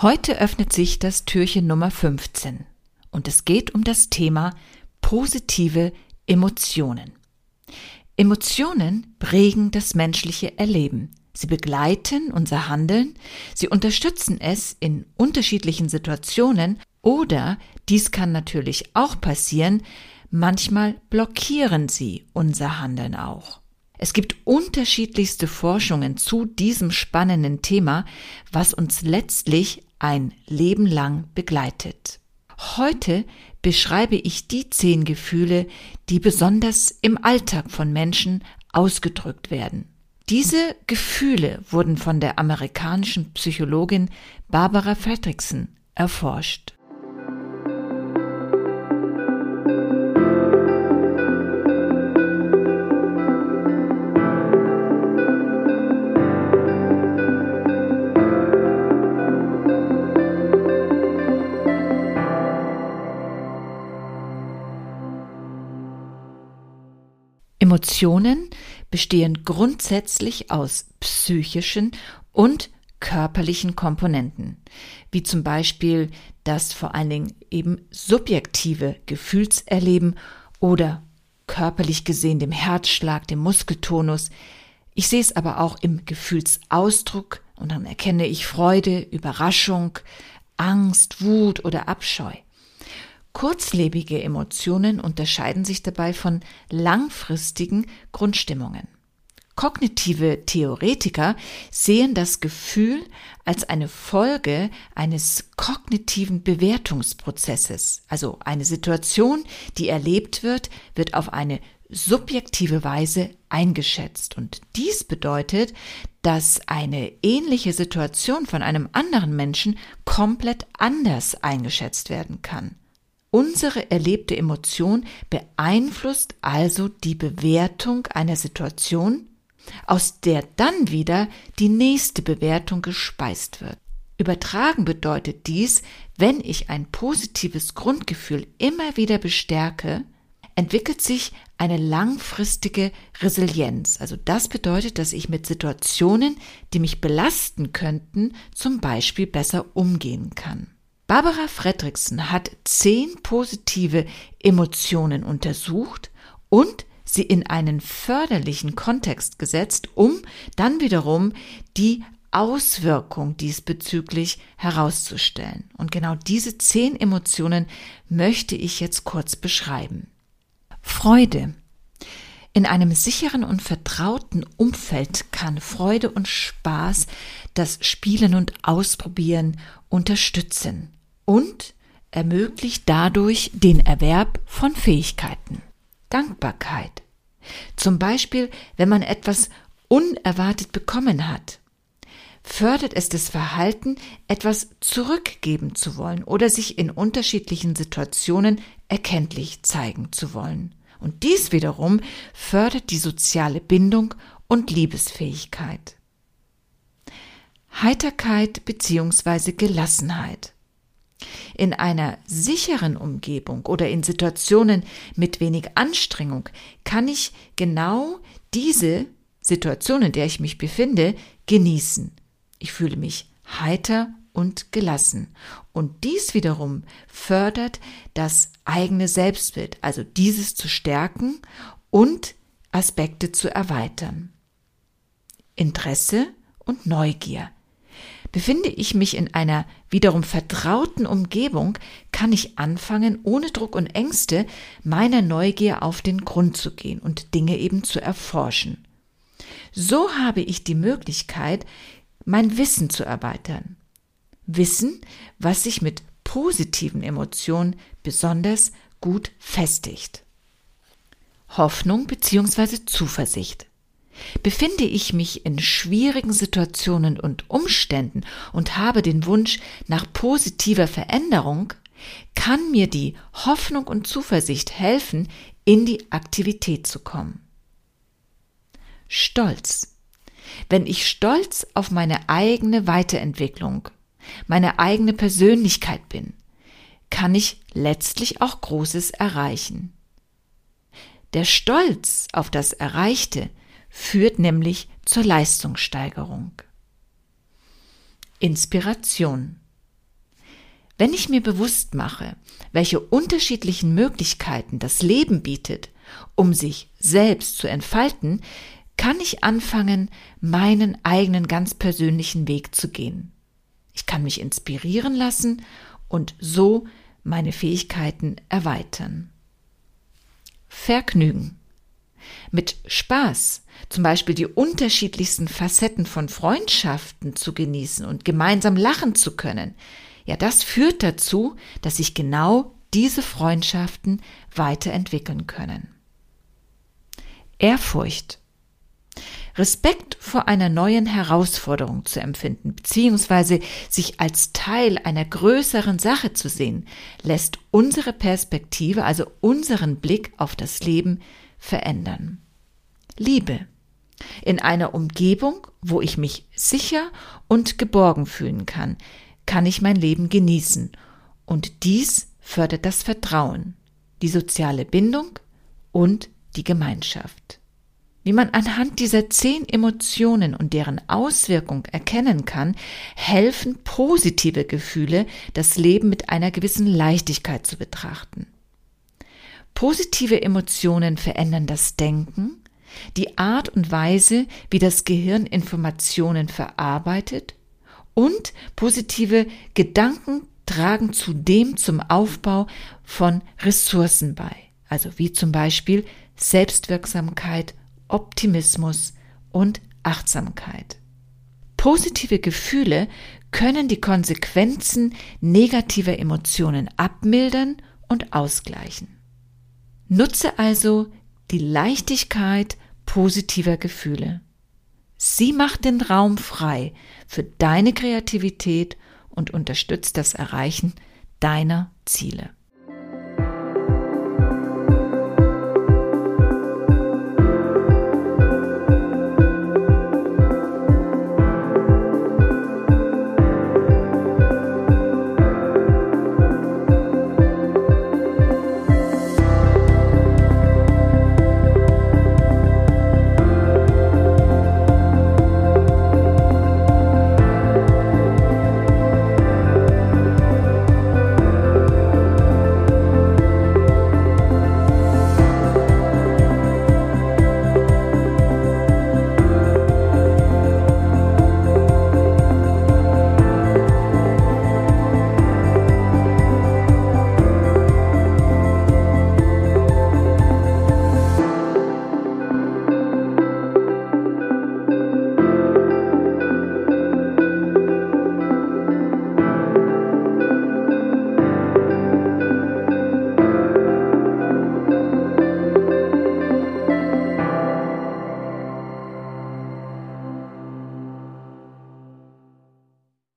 Heute öffnet sich das Türchen Nummer 15 und es geht um das Thema positive Emotionen. Emotionen prägen das menschliche Erleben. Sie begleiten unser Handeln, sie unterstützen es in unterschiedlichen Situationen oder, dies kann natürlich auch passieren, manchmal blockieren sie unser Handeln auch. Es gibt unterschiedlichste Forschungen zu diesem spannenden Thema, was uns letztlich ein Leben lang begleitet. Heute beschreibe ich die zehn Gefühle, die besonders im Alltag von Menschen ausgedrückt werden. Diese Gefühle wurden von der amerikanischen Psychologin Barbara Fredrickson erforscht. Emotionen bestehen grundsätzlich aus psychischen und körperlichen Komponenten, wie zum Beispiel das vor allen Dingen eben subjektive Gefühlserleben oder körperlich gesehen dem Herzschlag, dem Muskeltonus. Ich sehe es aber auch im Gefühlsausdruck und dann erkenne ich Freude, Überraschung, Angst, Wut oder Abscheu. Kurzlebige Emotionen unterscheiden sich dabei von langfristigen Grundstimmungen. Kognitive Theoretiker sehen das Gefühl als eine Folge eines kognitiven Bewertungsprozesses. Also eine Situation, die erlebt wird, wird auf eine subjektive Weise eingeschätzt. Und dies bedeutet, dass eine ähnliche Situation von einem anderen Menschen komplett anders eingeschätzt werden kann. Unsere erlebte Emotion beeinflusst also die Bewertung einer Situation, aus der dann wieder die nächste Bewertung gespeist wird. Übertragen bedeutet dies, wenn ich ein positives Grundgefühl immer wieder bestärke, entwickelt sich eine langfristige Resilienz. Also das bedeutet, dass ich mit Situationen, die mich belasten könnten, zum Beispiel besser umgehen kann. Barbara Fredrickson hat zehn positive Emotionen untersucht und sie in einen förderlichen Kontext gesetzt, um dann wiederum die Auswirkung diesbezüglich herauszustellen. Und genau diese zehn Emotionen möchte ich jetzt kurz beschreiben. Freude. In einem sicheren und vertrauten Umfeld kann Freude und Spaß das Spielen und Ausprobieren unterstützen und ermöglicht dadurch den Erwerb von Fähigkeiten. Dankbarkeit. Zum Beispiel, wenn man etwas unerwartet bekommen hat. Fördert es das Verhalten, etwas zurückgeben zu wollen oder sich in unterschiedlichen Situationen erkenntlich zeigen zu wollen. Und dies wiederum fördert die soziale Bindung und Liebesfähigkeit. Heiterkeit bzw. Gelassenheit. In einer sicheren Umgebung oder in Situationen mit wenig Anstrengung kann ich genau diese Situation, in der ich mich befinde, genießen. Ich fühle mich heiter und gelassen. Und dies wiederum fördert das eigene Selbstbild, also dieses zu stärken und Aspekte zu erweitern. Interesse und Neugier. Befinde ich mich in einer wiederum vertrauten Umgebung, kann ich anfangen, ohne Druck und Ängste meiner Neugier auf den Grund zu gehen und Dinge eben zu erforschen. So habe ich die Möglichkeit, mein Wissen zu erweitern. Wissen, was sich mit positiven Emotionen besonders gut festigt. Hoffnung bzw. Zuversicht. Befinde ich mich in schwierigen Situationen und Umständen und habe den Wunsch nach positiver Veränderung, kann mir die Hoffnung und Zuversicht helfen, in die Aktivität zu kommen. Stolz. Wenn ich stolz auf meine eigene Weiterentwicklung, meine eigene Persönlichkeit bin, kann ich letztlich auch Großes erreichen. Der Stolz auf das Erreichte führt nämlich zur Leistungssteigerung. Inspiration. Wenn ich mir bewusst mache, welche unterschiedlichen Möglichkeiten das Leben bietet, um sich selbst zu entfalten, kann ich anfangen, meinen eigenen ganz persönlichen Weg zu gehen. Ich kann mich inspirieren lassen und so meine Fähigkeiten erweitern. Vergnügen. Mit Spaß, zum Beispiel die unterschiedlichsten Facetten von Freundschaften zu genießen und gemeinsam lachen zu können, ja, das führt dazu, dass sich genau diese Freundschaften weiterentwickeln können. Ehrfurcht. Respekt vor einer neuen Herausforderung zu empfinden, beziehungsweise sich als Teil einer größeren Sache zu sehen, lässt unsere Perspektive, also unseren Blick auf das Leben verändern. Liebe. In einer Umgebung, wo ich mich sicher und geborgen fühlen kann, kann ich mein Leben genießen. Und dies fördert das Vertrauen, die soziale Bindung und die Gemeinschaft. Wie man anhand dieser zehn Emotionen und deren Auswirkung erkennen kann, helfen positive Gefühle, das Leben mit einer gewissen Leichtigkeit zu betrachten. Positive Emotionen verändern das Denken, die Art und Weise, wie das Gehirn Informationen verarbeitet und positive Gedanken tragen zudem zum Aufbau von Ressourcen bei, also wie zum Beispiel Selbstwirksamkeit Optimismus und Achtsamkeit. Positive Gefühle können die Konsequenzen negativer Emotionen abmildern und ausgleichen. Nutze also die Leichtigkeit positiver Gefühle. Sie macht den Raum frei für deine Kreativität und unterstützt das Erreichen deiner Ziele.